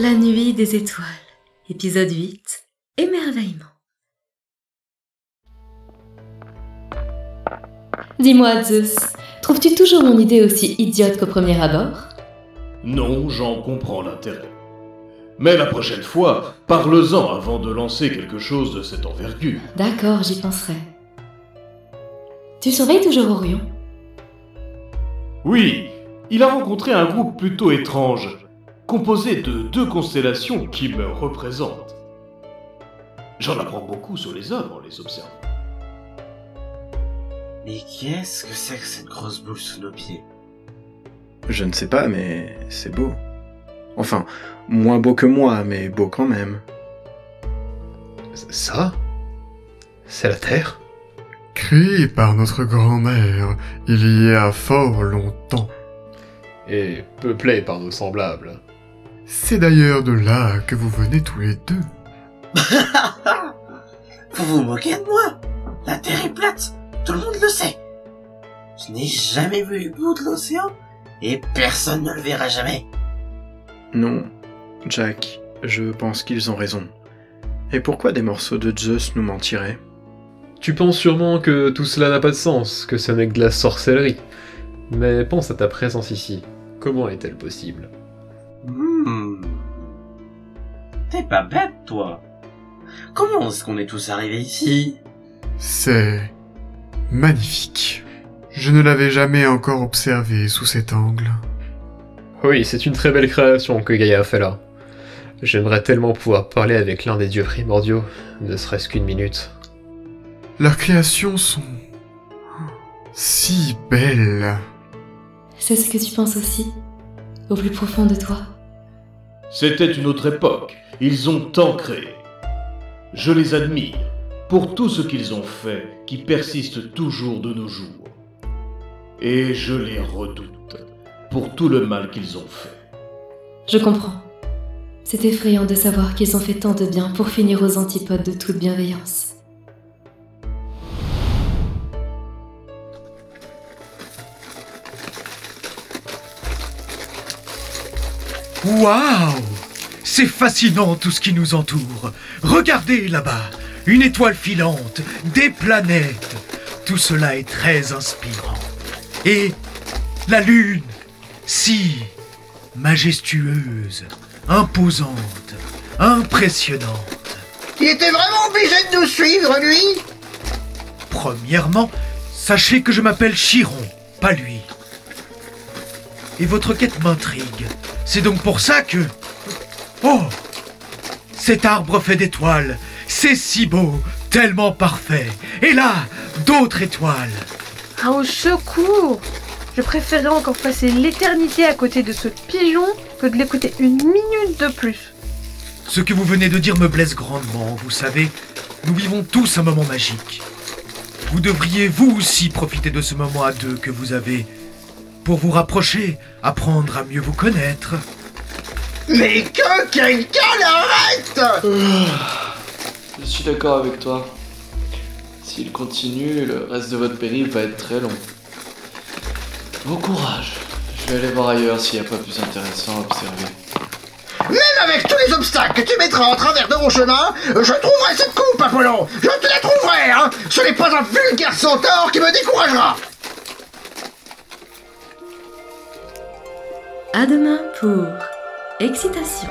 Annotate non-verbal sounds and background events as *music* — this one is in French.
La nuit des étoiles, épisode 8, émerveillement. Dis-moi, Zeus, trouves-tu toujours mon idée aussi idiote qu'au premier abord? Non, j'en comprends l'intérêt. Mais la prochaine fois, parle-en avant de lancer quelque chose de cette envergure. D'accord, j'y penserai. Tu surveilles toujours Orion? Oui, il a rencontré un groupe plutôt étrange, composé de deux constellations qui me représentent. J'en apprends beaucoup sur les hommes en les observant. Mais qu'est-ce que c'est que cette grosse boule sous nos pieds? Je ne sais pas, mais c'est beau. Enfin, moins beau que moi, mais beau quand même. Ça C'est la Terre? Créé par notre grand-mère il y a fort longtemps. Et peuplé par nos semblables. C'est d'ailleurs de là que vous venez tous les deux. *laughs* Vous vous moquez de moi La Terre est plate, tout le monde le sait. Je n'ai jamais vu le bout de l'océan et personne ne le verra jamais. Non, Jack, je pense qu'ils ont raison. Et pourquoi des morceaux de Zeus nous mentiraient? Tu penses sûrement que tout cela n'a pas de sens, que ce n'est que de la sorcellerie. Mais pense à ta présence ici. Comment est-elle possible? Hmm. T'es pas bête, toi. Comment est-ce qu'on est tous arrivés ici? C'est magnifique. Je ne l'avais jamais encore observé sous cet angle. Oui, c'est une très belle création que Gaïa a fait là. J'aimerais tellement pouvoir parler avec l'un des dieux primordiaux, ne serait-ce qu'une minute. Leurs créations sont si belles. C'est ce que tu penses aussi Au plus profond de toi C'était une autre époque. Ils ont tant créé. Je les admire pour tout ce qu'ils ont fait qui persiste toujours de nos jours. Et je les redoute pour tout le mal qu'ils ont fait. Je comprends. C'est effrayant de savoir qu'ils ont fait tant de bien pour finir aux antipodes de toute bienveillance. Waouh C'est fascinant tout ce qui nous entoure. Regardez là-bas, une étoile filante, des planètes. Tout cela est très inspirant. Et la Lune, si majestueuse, imposante, impressionnante. Il était vraiment obligé de nous suivre, lui? Premièrement, sachez que je m'appelle Chiron, pas lui. Et votre quête m'intrigue. C'est donc pour ça que... Oh Cet arbre fait d'étoiles. C'est si beau, tellement parfait. Et là, d'autres étoiles. Ah, au secours Je préférerais encore passer l'éternité à côté de ce pigeon que de l'écouter une minute de plus. Ce que vous venez de dire me blesse grandement, vous savez. Nous vivons tous un moment magique. Vous devriez vous aussi profiter de ce moment à deux que vous avez pour vous rapprocher, apprendre à mieux vous connaître. Mais que quelqu'un l'arrête Je suis d'accord avec toi. S'il continue, le reste de votre périple va être très long. Bon courage. Je vais aller voir ailleurs s'il n'y a pas plus intéressant à observer. Même avec tous les obstacles que tu mettras en travers de mon chemin, je trouverai cette coupe, Apollon Je te la trouverai, hein Ce n'est pas un vulgaire centaure qui me découragera À demain pour Excitation.